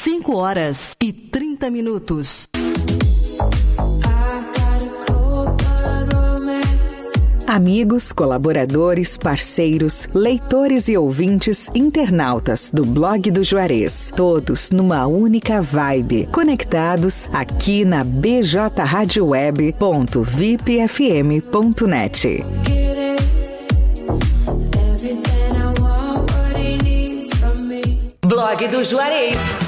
5 horas e 30 minutos. Amigos, colaboradores, parceiros, leitores e ouvintes, internautas do blog do Juarez, todos numa única vibe, conectados aqui na bjradioweb.vipfm.net. Blog do Juarez.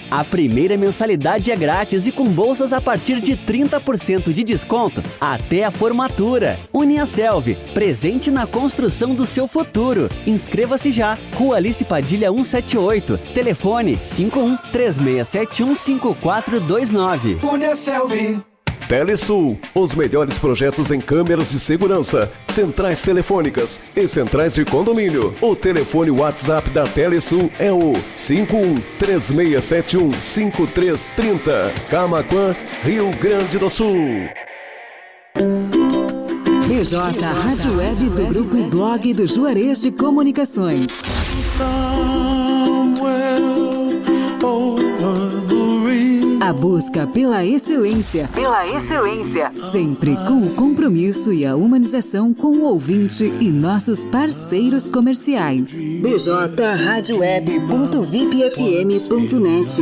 a primeira mensalidade é grátis e com bolsas a partir de 30% de desconto até a formatura. Uniaselv, presente na construção do seu futuro. Inscreva-se já. Rua Alice Padilha 178. Telefone 51 3671 5429. Uniaselv. Telesul, os melhores projetos em câmeras de segurança, centrais telefônicas e centrais de condomínio. O telefone WhatsApp da Telesul é o 5136715330. Camaquã, Rio Grande do Sul. BJ Rádio Web do Grupo Blog do Juarez de Comunicações. A busca pela excelência. Pela excelência. Sempre com o compromisso e a humanização com o ouvinte e nossos parceiros comerciais. bjradioweb.vipfm.net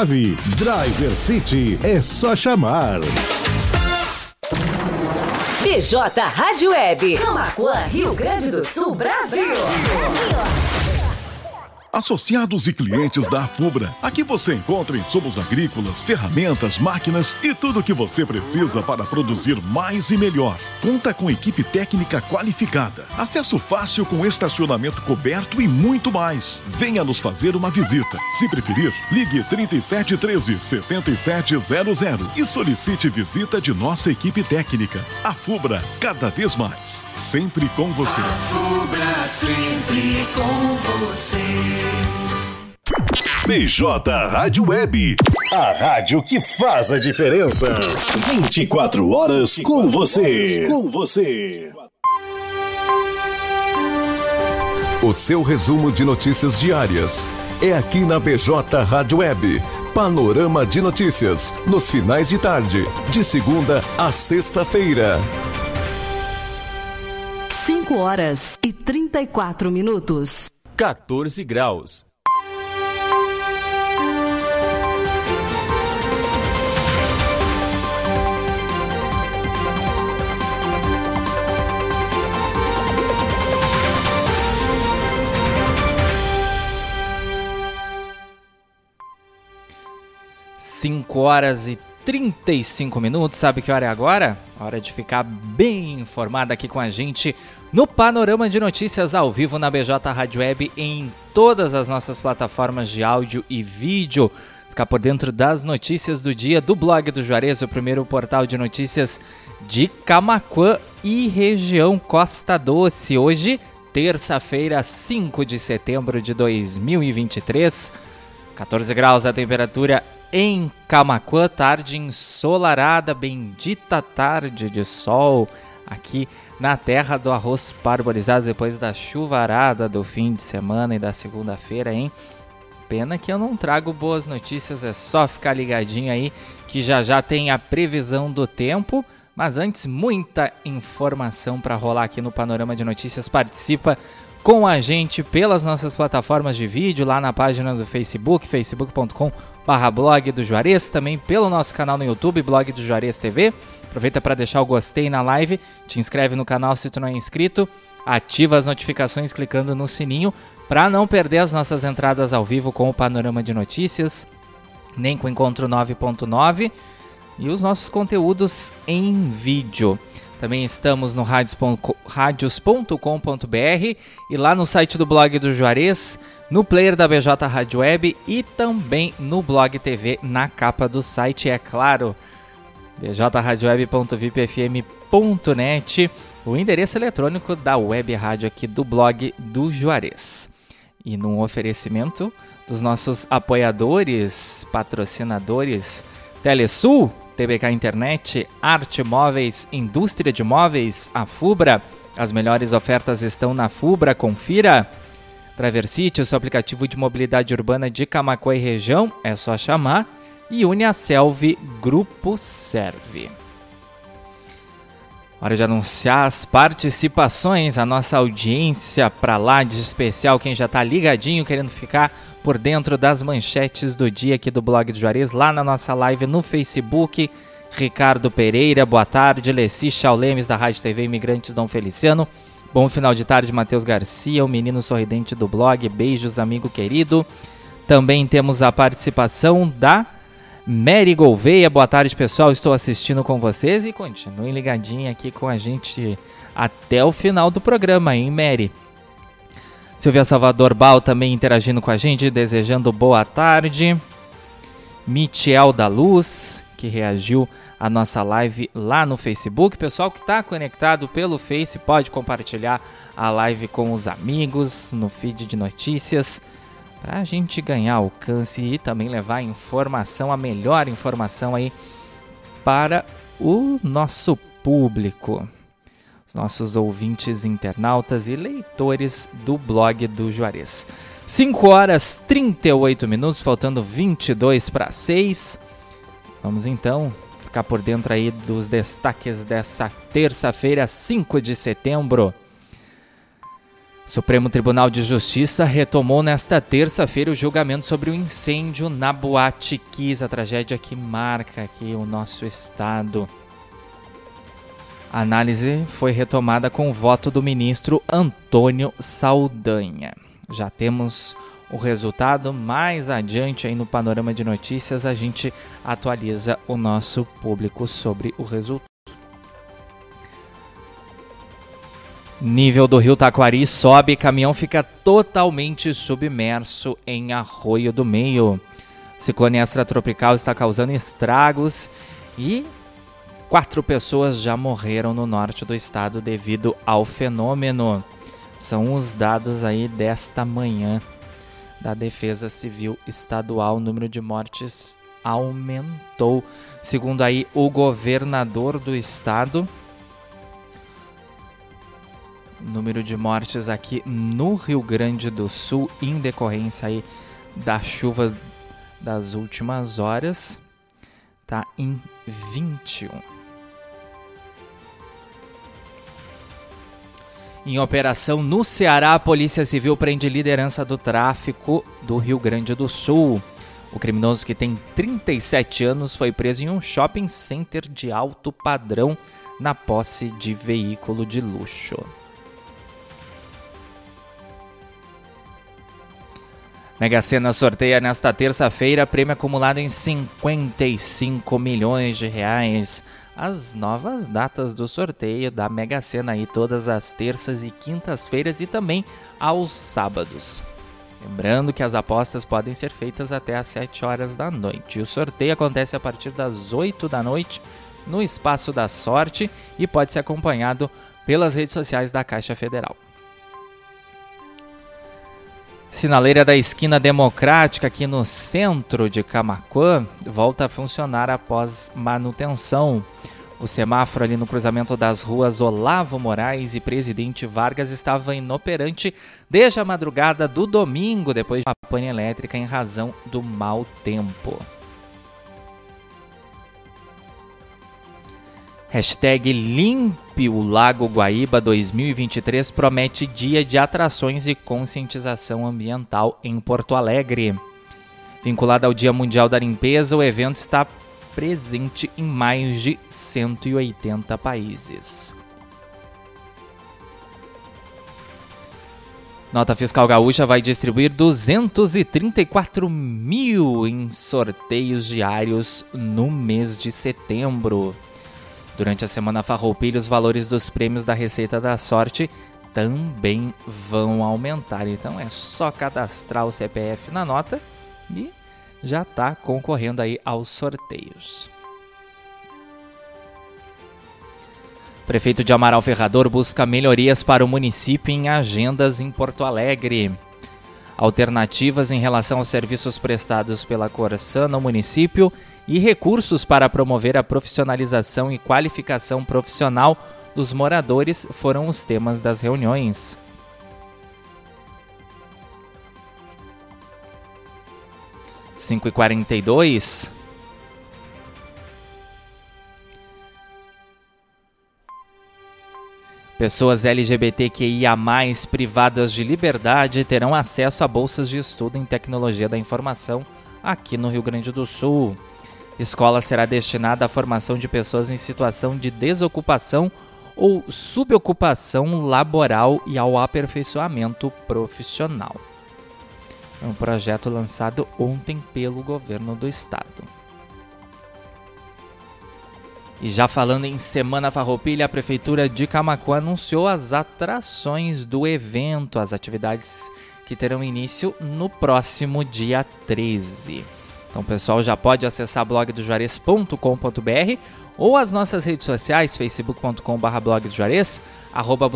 Driver City é só chamar. BJ Rádio Web. Camacuã, Rio Grande do Sul, Brasil. Associados e clientes da Afubra. Aqui você encontra insumos agrícolas, ferramentas, máquinas e tudo o que você precisa para produzir mais e melhor. Conta com equipe técnica qualificada, acesso fácil com estacionamento coberto e muito mais. Venha nos fazer uma visita. Se preferir, ligue 3713 7700 e solicite visita de nossa equipe técnica. Afubra, cada vez mais. Sempre com você. Fubra sempre com você. BJ Rádio Web. A rádio que faz a diferença. 24 horas com você. Com você. O seu resumo de notícias diárias é aqui na BJ Rádio Web. Panorama de notícias nos finais de tarde, de segunda a sexta-feira. 5 horas e 34 minutos. 14 graus. Cinco horas e 35 minutos. Sabe que hora é agora? Hora de ficar bem informada aqui com a gente no Panorama de Notícias ao vivo na BJ Rádio Web em todas as nossas plataformas de áudio e vídeo. Ficar por dentro das notícias do dia do blog do Juarez, o primeiro portal de notícias de Camaquã e região Costa Doce. Hoje, terça-feira, 5 de setembro de 2023. 14 graus a temperatura em Camaquã, tarde ensolarada, bendita tarde de sol aqui na terra do arroz parbolizado depois da chuvarada do fim de semana e da segunda-feira, hein? Pena que eu não trago boas notícias, é só ficar ligadinho aí que já já tem a previsão do tempo. Mas antes, muita informação para rolar aqui no Panorama de Notícias. Participa com a gente pelas nossas plataformas de vídeo, lá na página do Facebook, facebook.com blog do Juarez, também pelo nosso canal no YouTube, blog do Juarez TV. Aproveita para deixar o gostei na live, te inscreve no canal se tu não é inscrito, ativa as notificações clicando no sininho para não perder as nossas entradas ao vivo com o Panorama de Notícias, nem com o Encontro 9.9 e os nossos conteúdos em vídeo. Também estamos no radios.com.br e lá no site do blog do Juarez, no player da BJ Rádio Web e também no blog TV na capa do site, é claro. bjradioweb.vipfm.net, o endereço eletrônico da web rádio aqui do blog do Juarez. E num oferecimento dos nossos apoiadores, patrocinadores, Telesul, TBK Internet, Arte Móveis, Indústria de Móveis, a Fubra. As melhores ofertas estão na Fubra, confira. Traversite, o seu aplicativo de mobilidade urbana de Camacuã e região, é só chamar. E Uniaselv Grupo Serve. Hora de anunciar as participações, a nossa audiência para lá de especial, quem já está ligadinho, querendo ficar por dentro das manchetes do dia aqui do blog do Juarez, lá na nossa live no Facebook. Ricardo Pereira, boa tarde. Leci Chaulemes, da Rádio TV Imigrantes Dom Feliciano. Bom final de tarde, Matheus Garcia, o menino sorridente do blog. Beijos, amigo querido. Também temos a participação da Mary Gouveia. Boa tarde, pessoal. Estou assistindo com vocês e continuem ligadinho aqui com a gente até o final do programa, hein, Mary? Silvia Salvador Bal também interagindo com a gente, desejando boa tarde. Michel da Luz, que reagiu à nossa live lá no Facebook. Pessoal que está conectado pelo Face pode compartilhar a live com os amigos no feed de notícias para a gente ganhar alcance e também levar informação, a melhor informação aí para o nosso público, nossos ouvintes, internautas e leitores do blog do Juarez. 5 horas 38 minutos, faltando 22 para 6. Vamos então ficar por dentro aí dos destaques dessa terça-feira, 5 de setembro. Supremo Tribunal de Justiça retomou nesta terça-feira o julgamento sobre o incêndio na Boate Kiss, a tragédia que marca aqui o nosso estado. A análise foi retomada com o voto do ministro Antônio Saldanha. Já temos o resultado mais adiante aí no panorama de notícias, a gente atualiza o nosso público sobre o resultado. Nível do rio Taquari sobe caminhão fica totalmente submerso em Arroio do Meio. Ciclone extratropical está causando estragos e quatro pessoas já morreram no norte do estado devido ao fenômeno. São os dados aí desta manhã da Defesa Civil Estadual. O número de mortes aumentou, segundo aí o governador do estado número de mortes aqui no Rio Grande do Sul em decorrência aí da chuva das últimas horas tá em 21. Em operação no Ceará, a Polícia Civil prende liderança do tráfico do Rio Grande do Sul. O criminoso que tem 37 anos foi preso em um shopping center de alto padrão na posse de veículo de luxo. Mega Sena sorteia nesta terça-feira prêmio acumulado em 55 milhões de reais. As novas datas do sorteio da Mega Sena aí todas as terças e quintas-feiras e também aos sábados. Lembrando que as apostas podem ser feitas até às 7 horas da noite. O sorteio acontece a partir das 8 da noite no Espaço da Sorte e pode ser acompanhado pelas redes sociais da Caixa Federal. Sinaleira da esquina democrática aqui no centro de Camacuã volta a funcionar após manutenção. O semáforo ali no cruzamento das ruas Olavo Moraes e Presidente Vargas estava inoperante desde a madrugada do domingo, depois de uma pane elétrica em razão do mau tempo. Hashtag Limpe o Lago Guaíba 2023 promete dia de atrações e conscientização ambiental em Porto Alegre. Vinculado ao Dia Mundial da Limpeza, o evento está presente em mais de 180 países. Nota Fiscal Gaúcha vai distribuir 234 mil em sorteios diários no mês de setembro. Durante a semana Farroupilha, os valores dos prêmios da Receita da Sorte também vão aumentar. Então é só cadastrar o CPF na nota e já está concorrendo aí aos sorteios. Prefeito de Amaral Ferrador busca melhorias para o município em agendas em Porto Alegre. Alternativas em relação aos serviços prestados pela Corsan no município e recursos para promover a profissionalização e qualificação profissional dos moradores foram os temas das reuniões. Cinco e quarenta e dois. Pessoas LGBTQIA+, privadas de liberdade terão acesso a bolsas de estudo em tecnologia da informação aqui no Rio Grande do Sul. Escola será destinada à formação de pessoas em situação de desocupação ou subocupação laboral e ao aperfeiçoamento profissional. É um projeto lançado ontem pelo governo do estado. E já falando em Semana Farroupilha, a Prefeitura de Camacuã anunciou as atrações do evento, as atividades que terão início no próximo dia 13. Então pessoal já pode acessar blogdojuarez.com.br ou as nossas redes sociais, facebook.com.br blog do Juarez, arroba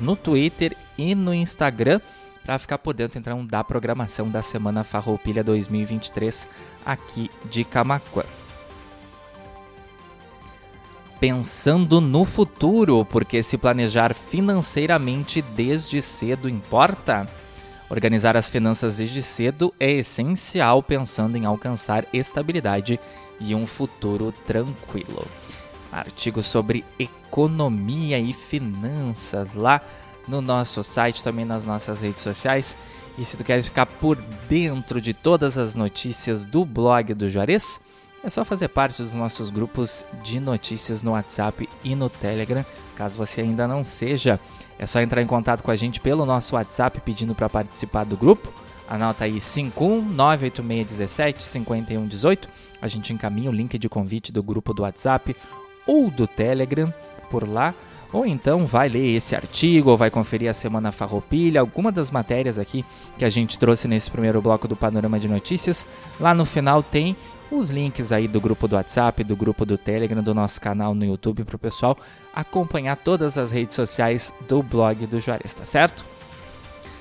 no Twitter e no Instagram, para ficar por dentro então da programação da Semana Farroupilha 2023 aqui de Camacuã. Pensando no futuro, porque se planejar financeiramente desde cedo importa? Organizar as finanças desde cedo é essencial pensando em alcançar estabilidade e um futuro tranquilo. Artigo sobre economia e finanças lá no nosso site, também nas nossas redes sociais. E se tu queres ficar por dentro de todas as notícias do blog do Juarez, é só fazer parte dos nossos grupos de notícias no WhatsApp e no Telegram. Caso você ainda não seja, é só entrar em contato com a gente pelo nosso WhatsApp pedindo para participar do grupo. Anota aí 51986175118. A gente encaminha o link de convite do grupo do WhatsApp ou do Telegram por lá. Ou então vai ler esse artigo, ou vai conferir a Semana Farroupilha, alguma das matérias aqui que a gente trouxe nesse primeiro bloco do Panorama de Notícias. Lá no final tem os links aí do grupo do WhatsApp, do grupo do Telegram, do nosso canal no YouTube para o pessoal acompanhar todas as redes sociais do blog do Juarez, tá certo?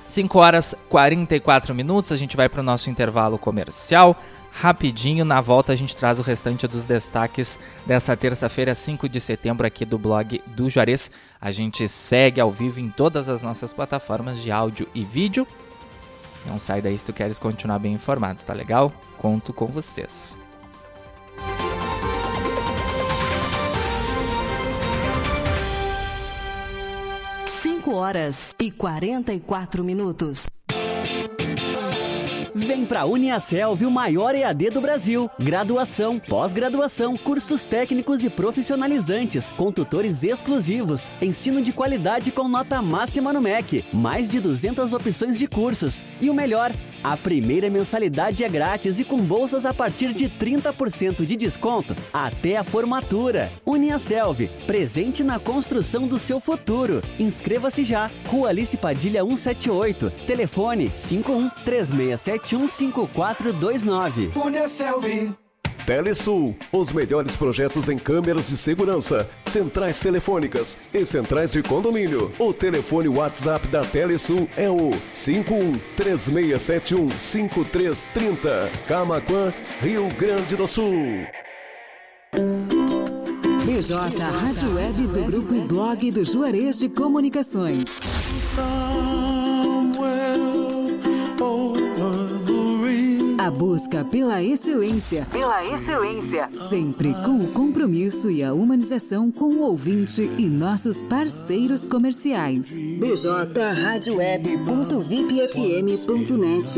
5 horas 44 minutos, a gente vai para o nosso intervalo comercial. Rapidinho, na volta a gente traz o restante dos destaques dessa terça-feira, 5 de setembro, aqui do blog do Juarez. A gente segue ao vivo em todas as nossas plataformas de áudio e vídeo. Não sai daí se tu queres continuar bem informado, tá legal? Conto com vocês. Cinco horas e quarenta e quatro minutos. Vem pra Uniaselv, o maior EAD do Brasil. Graduação, pós-graduação, cursos técnicos e profissionalizantes, com tutores exclusivos, ensino de qualidade com nota máxima no MEC, mais de 200 opções de cursos. E o melhor, a primeira mensalidade é grátis e com bolsas a partir de 30% de desconto até a formatura. Uniaselv, presente na construção do seu futuro. Inscreva-se já. Rua Alice Padilha 178. Telefone 51 3671 5429. Uniaselv. Telesul, os melhores projetos em câmeras de segurança, centrais telefônicas e centrais de condomínio. O telefone WhatsApp da Telesul é o 5136715330. Camaquã, Rio Grande do Sul. BJ Rádio Web do Grupo e Blog do Juarez de Comunicações. A busca pela excelência. Pela excelência. Sempre com o compromisso e a humanização com o ouvinte e nossos parceiros comerciais. bjradioweb.vipfm.net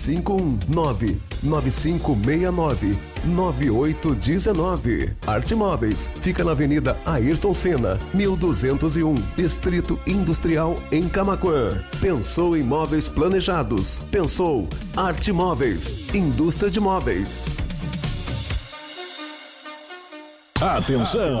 519 9569 9819. Arte Móveis fica na Avenida Ayrton Senna, 1201, Distrito Industrial em Camaquã. Pensou em móveis planejados? Pensou Arte Móveis, indústria de móveis. Atenção!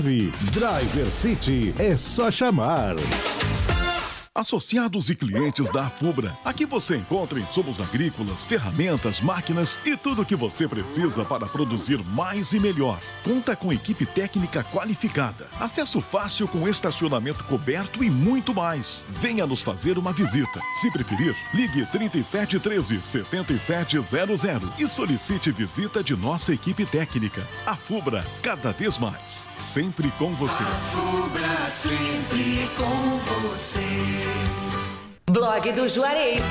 Driver City é só chamar. Associados e clientes da Afubra. Aqui você encontra insumos agrícolas, ferramentas, máquinas e tudo o que você precisa para produzir mais e melhor. Conta com equipe técnica qualificada, acesso fácil com estacionamento coberto e muito mais. Venha nos fazer uma visita. Se preferir, ligue 3713 7700 e solicite visita de nossa equipe técnica. Afubra, cada vez mais. Sempre com você. Fubra sempre com você. Blog do Juarez.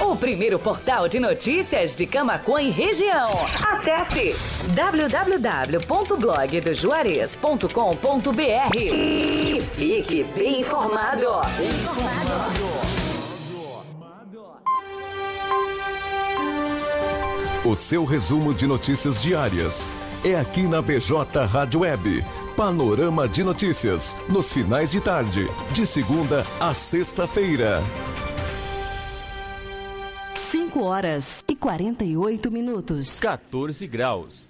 O primeiro portal de notícias de Camaquã e região. Acesse www.blogdojuarez.com.br e fique bem informado. Bem informado. O seu resumo de notícias diárias é aqui na BJ Rádio Web. Panorama de notícias, nos finais de tarde, de segunda a sexta-feira. 5 horas e 48 minutos. 14 graus.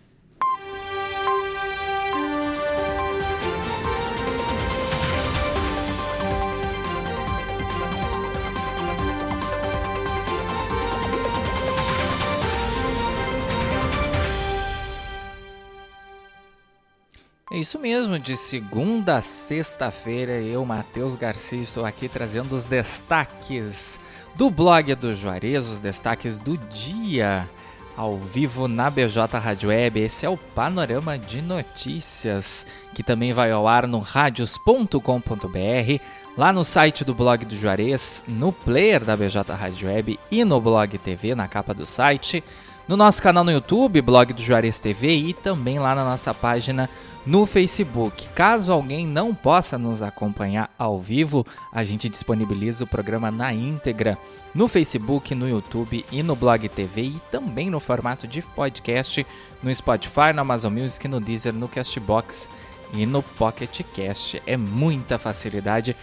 É isso mesmo, de segunda a sexta-feira, eu, Matheus Garcia, estou aqui trazendo os destaques do blog do Juarez, os destaques do dia, ao vivo na BJ Rádio Web. Esse é o Panorama de Notícias, que também vai ao ar no radios.com.br, lá no site do blog do Juarez, no player da BJ Rádio Web e no blog TV, na capa do site no nosso canal no YouTube, blog do Juarez TV e também lá na nossa página no Facebook. Caso alguém não possa nos acompanhar ao vivo, a gente disponibiliza o programa na íntegra no Facebook, no YouTube e no Blog TV e também no formato de podcast no Spotify, no Amazon Music, no Deezer, no Castbox e no Pocket Cast. É muita facilidade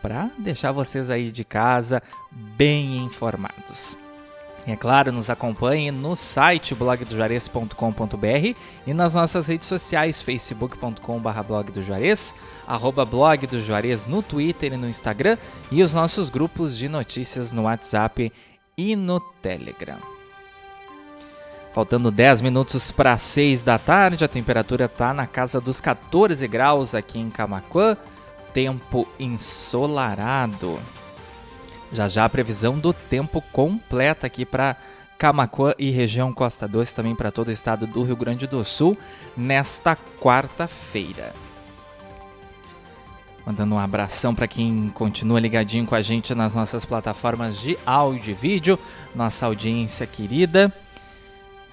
para deixar vocês aí de casa bem informados. E é claro, nos acompanhe no site blogdojuarez.com.br e nas nossas redes sociais, facebook.com.br blog do Juarez, arroba blog do Juarez no Twitter e no Instagram e os nossos grupos de notícias no WhatsApp e no Telegram. Faltando 10 minutos para 6 da tarde, a temperatura está na casa dos 14 graus aqui em Camaquã, tempo ensolarado. Já já a previsão do tempo completa aqui para Camacuã e região Costa Doce, também para todo o estado do Rio Grande do Sul, nesta quarta-feira. Mandando um abração para quem continua ligadinho com a gente nas nossas plataformas de áudio e vídeo, nossa audiência querida.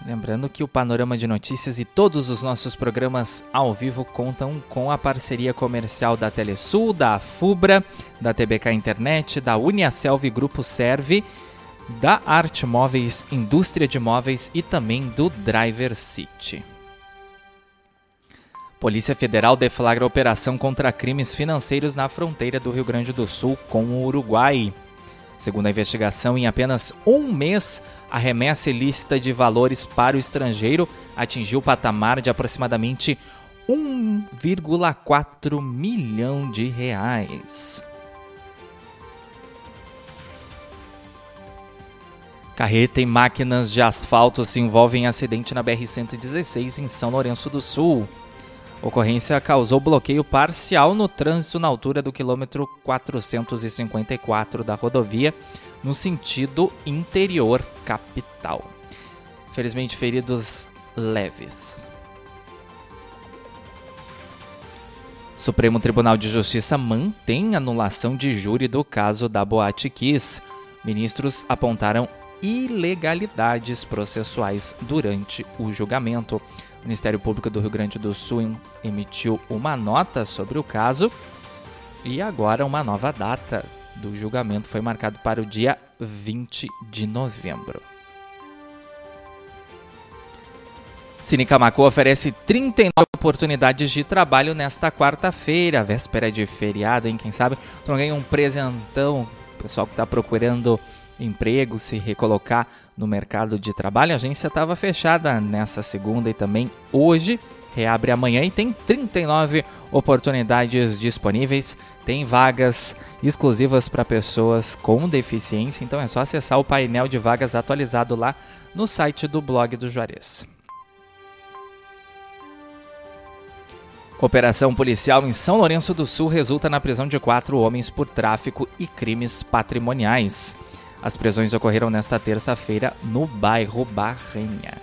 Lembrando que o Panorama de Notícias e todos os nossos programas ao vivo contam com a parceria comercial da Telesul, da Fubra, da TBK Internet, da Uniaselv Grupo Serve, da Arte Móveis, Indústria de Móveis e também do Driver City. Polícia Federal deflagra operação contra crimes financeiros na fronteira do Rio Grande do Sul com o Uruguai. Segundo a investigação, em apenas um mês, a remessa ilícita de valores para o estrangeiro atingiu o patamar de aproximadamente 1,4 milhão de reais. Carreta e máquinas de asfalto se envolvem em acidente na BR-116 em São Lourenço do Sul. Ocorrência causou bloqueio parcial no trânsito na altura do quilômetro 454 da rodovia, no sentido interior capital. Felizmente, feridos leves. Supremo Tribunal de Justiça mantém anulação de júri do caso da Boate Kiss. Ministros apontaram ilegalidades processuais durante o julgamento. O Ministério Público do Rio Grande do Sul emitiu uma nota sobre o caso e agora uma nova data do julgamento foi marcado para o dia 20 de novembro. Cine Camacu oferece 39 oportunidades de trabalho nesta quarta-feira, véspera de feriado, hein? Quem sabe tu não ganha um presentão, pessoal que está procurando emprego, se recolocar no mercado de trabalho. A agência estava fechada nessa segunda e também hoje. Reabre amanhã e tem 39 oportunidades disponíveis. Tem vagas exclusivas para pessoas com deficiência, então é só acessar o painel de vagas atualizado lá no site do blog do Juarez. Operação policial em São Lourenço do Sul resulta na prisão de quatro homens por tráfico e crimes patrimoniais. As prisões ocorreram nesta terça-feira no bairro Barrenha.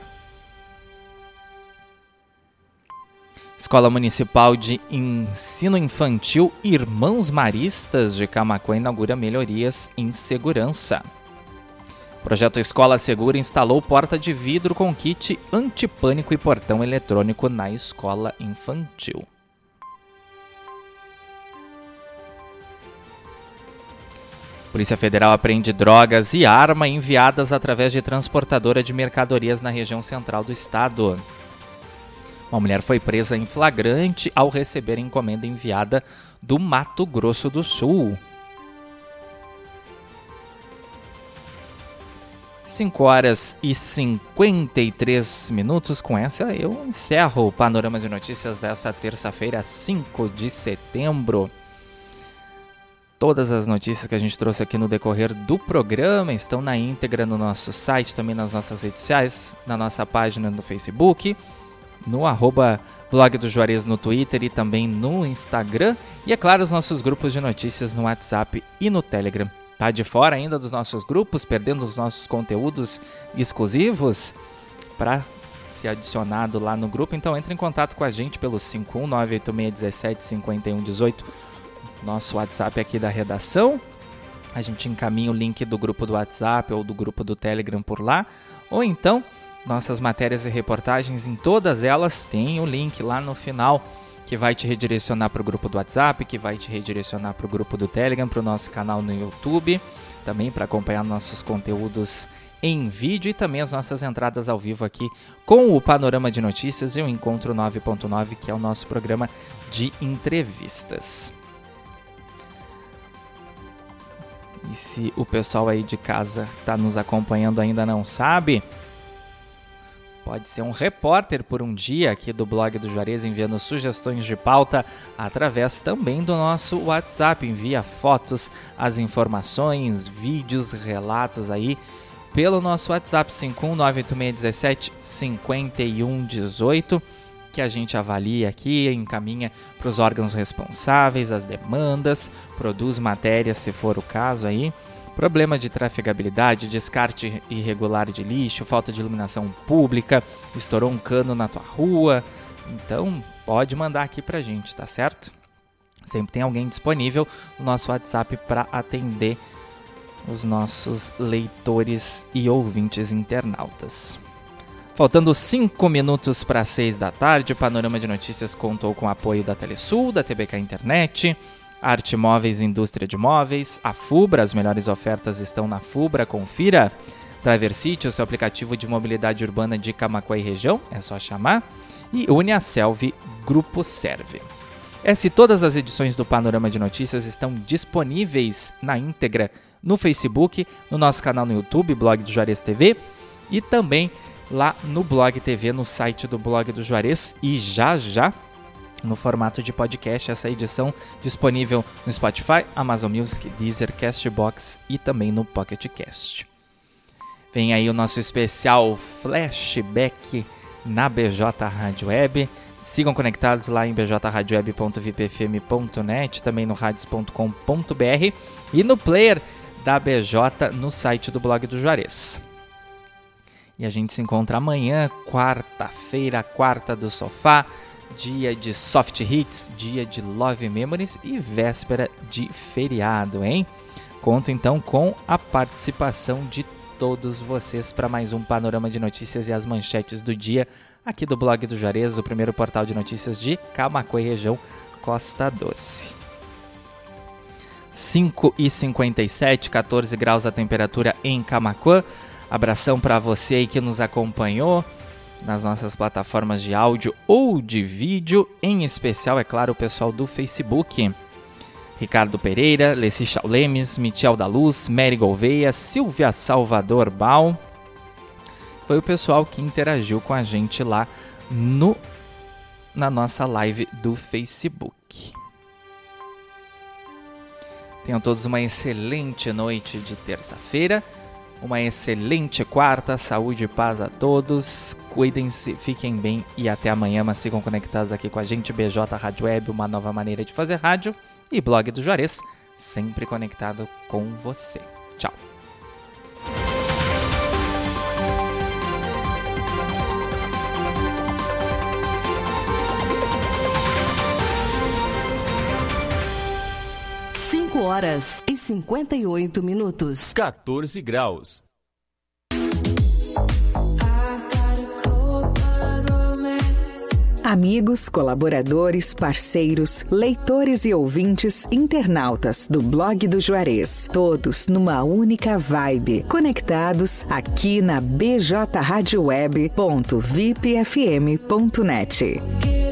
Escola Municipal de Ensino Infantil Irmãos Maristas de Camacuã inaugura melhorias em segurança. Projeto Escola Segura instalou porta de vidro com kit antipânico e portão eletrônico na escola infantil. Polícia Federal apreende drogas e arma enviadas através de transportadora de mercadorias na região central do estado. Uma mulher foi presa em flagrante ao receber encomenda enviada do Mato Grosso do Sul. 5 horas e 53 minutos. Com essa, eu encerro o panorama de notícias dessa terça-feira, 5 de setembro. Todas as notícias que a gente trouxe aqui no decorrer do programa estão na íntegra no nosso site, também nas nossas redes sociais, na nossa página no Facebook, no arroba blog do Juarez no Twitter e também no Instagram. E é claro, os nossos grupos de notícias no WhatsApp e no Telegram. Tá de fora ainda dos nossos grupos, perdendo os nossos conteúdos exclusivos? Para ser adicionado lá no grupo, então entre em contato com a gente pelo 51986175118 nosso WhatsApp aqui da redação. A gente encaminha o link do grupo do WhatsApp ou do grupo do Telegram por lá. Ou então, nossas matérias e reportagens em todas elas tem o link lá no final que vai te redirecionar para o grupo do WhatsApp, que vai te redirecionar para o grupo do Telegram, para o nosso canal no YouTube, também para acompanhar nossos conteúdos em vídeo e também as nossas entradas ao vivo aqui com o Panorama de Notícias e o Encontro 9.9, que é o nosso programa de entrevistas. E se o pessoal aí de casa está nos acompanhando ainda não sabe, pode ser um repórter por um dia aqui do blog do Juarez enviando sugestões de pauta através também do nosso WhatsApp. Envia fotos, as informações, vídeos, relatos aí pelo nosso WhatsApp 5198617 5118 que a gente avalia aqui, encaminha para os órgãos responsáveis, as demandas, produz matérias se for o caso aí. Problema de trafegabilidade, descarte irregular de lixo, falta de iluminação pública, estourou um cano na tua rua. Então, pode mandar aqui pra gente, tá certo? Sempre tem alguém disponível no nosso WhatsApp para atender os nossos leitores e ouvintes internautas. Faltando 5 minutos para 6 da tarde, o Panorama de Notícias contou com o apoio da Telesul, da TBK Internet, Arte Móveis Indústria de Móveis, a Fubra, as melhores ofertas estão na Fubra, confira. Driver City, o seu aplicativo de mobilidade urbana de Camacuã e região, é só chamar. E Uniaselv Grupo Serve. Essa e todas as edições do Panorama de Notícias estão disponíveis na íntegra no Facebook, no nosso canal no YouTube, Blog do Juarez TV, e também lá no Blog TV, no site do Blog do Juarez. E já já no formato de podcast, essa edição disponível no Spotify, Amazon Music, Deezer, Castbox e também no Pocket Cast. Vem aí o nosso especial flashback na BJ Rádio Web. Sigam conectados lá em bjradioweb.vipfm.net, também no radios.com.br e no player da BJ no site do blog do Juarez. E a gente se encontra amanhã, quarta-feira, quarta do sofá, dia de soft hits, dia de love memories e véspera de feriado, hein? Conto então com a participação de todos vocês para mais um panorama de notícias e as manchetes do dia aqui do blog do Juarez, o primeiro portal de notícias de Camacuã e região Costa Doce. 5 e 57, 14 graus a temperatura em Camacuã. Abração para você aí que nos acompanhou nas nossas plataformas de áudio ou de vídeo, em especial, é claro, o pessoal do Facebook. Ricardo Pereira, Leci Chaulemes, Michel da Luz, Mary Gouveia, Silvia Salvador Bal. Foi o pessoal que interagiu com a gente lá no na nossa live do Facebook. Tenham todos uma excelente noite de terça-feira. Uma excelente quarta, saúde e paz a todos. Cuidem-se, fiquem bem e até amanhã. Mas sigam conectados aqui com a gente, BJ Rádio Web, uma nova maneira de fazer rádio. E blog do Juarez, sempre conectado com você. Tchau. Horas e 58 minutos. 14 graus. Amigos, colaboradores, parceiros, leitores e ouvintes, internautas do blog do Juarez, todos numa única vibe, conectados aqui na bjradioweb.vipfm.net.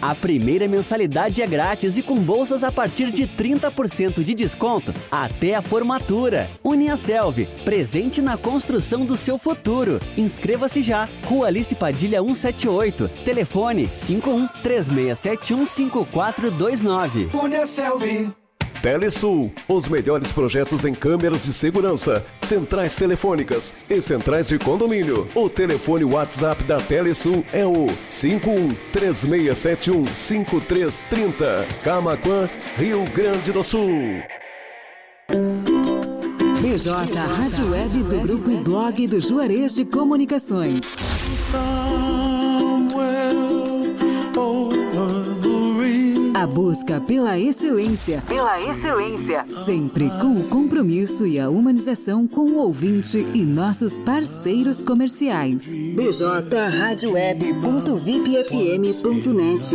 a primeira mensalidade é grátis e com bolsas a partir de 30% de desconto até a formatura. Uniaselv, presente na construção do seu futuro. Inscreva-se já. Rua Alice Padilha 178, telefone 51 3671 5429. Uniaselv. Telesul, os melhores projetos em câmeras de segurança, centrais telefônicas e centrais de condomínio. O telefone WhatsApp da Telesul é o 51 3671 5330. Camaquã, Rio Grande do Sul. BJ Rádio Web do Grupo Blog do Juarez de Comunicações. A busca pela excelência. Pela excelência. Sempre com o compromisso e a humanização com o ouvinte e nossos parceiros comerciais. bjradioweb.vipfm.net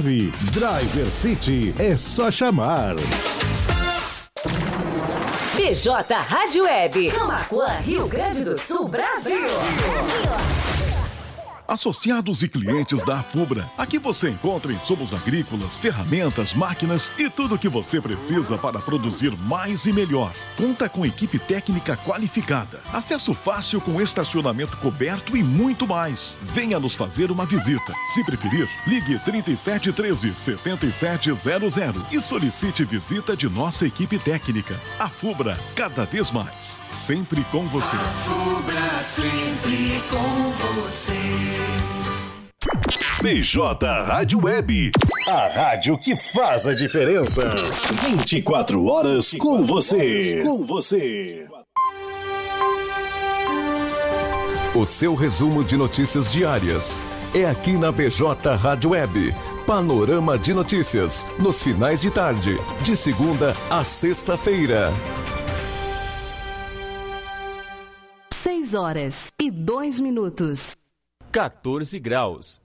Driver City é só chamar. BJ Rádio Web. Camaquã, Rio Grande do Sul, Brasil. Associados e clientes da Afubra. Aqui você encontra insumos agrícolas, ferramentas, máquinas e tudo o que você precisa para produzir mais e melhor. Conta com equipe técnica qualificada, acesso fácil com estacionamento coberto e muito mais. Venha nos fazer uma visita. Se preferir, ligue 3713 7700 e solicite visita de nossa equipe técnica. Afubra, cada vez mais. Sempre com você. Fubra sempre com você. BJ Rádio Web, a rádio que faz a diferença. 24 horas com você. Com você. O seu resumo de notícias diárias é aqui na BJ Rádio Web. Panorama de notícias, nos finais de tarde, de segunda a sexta-feira. 6 horas e 2 minutos. 14 graus.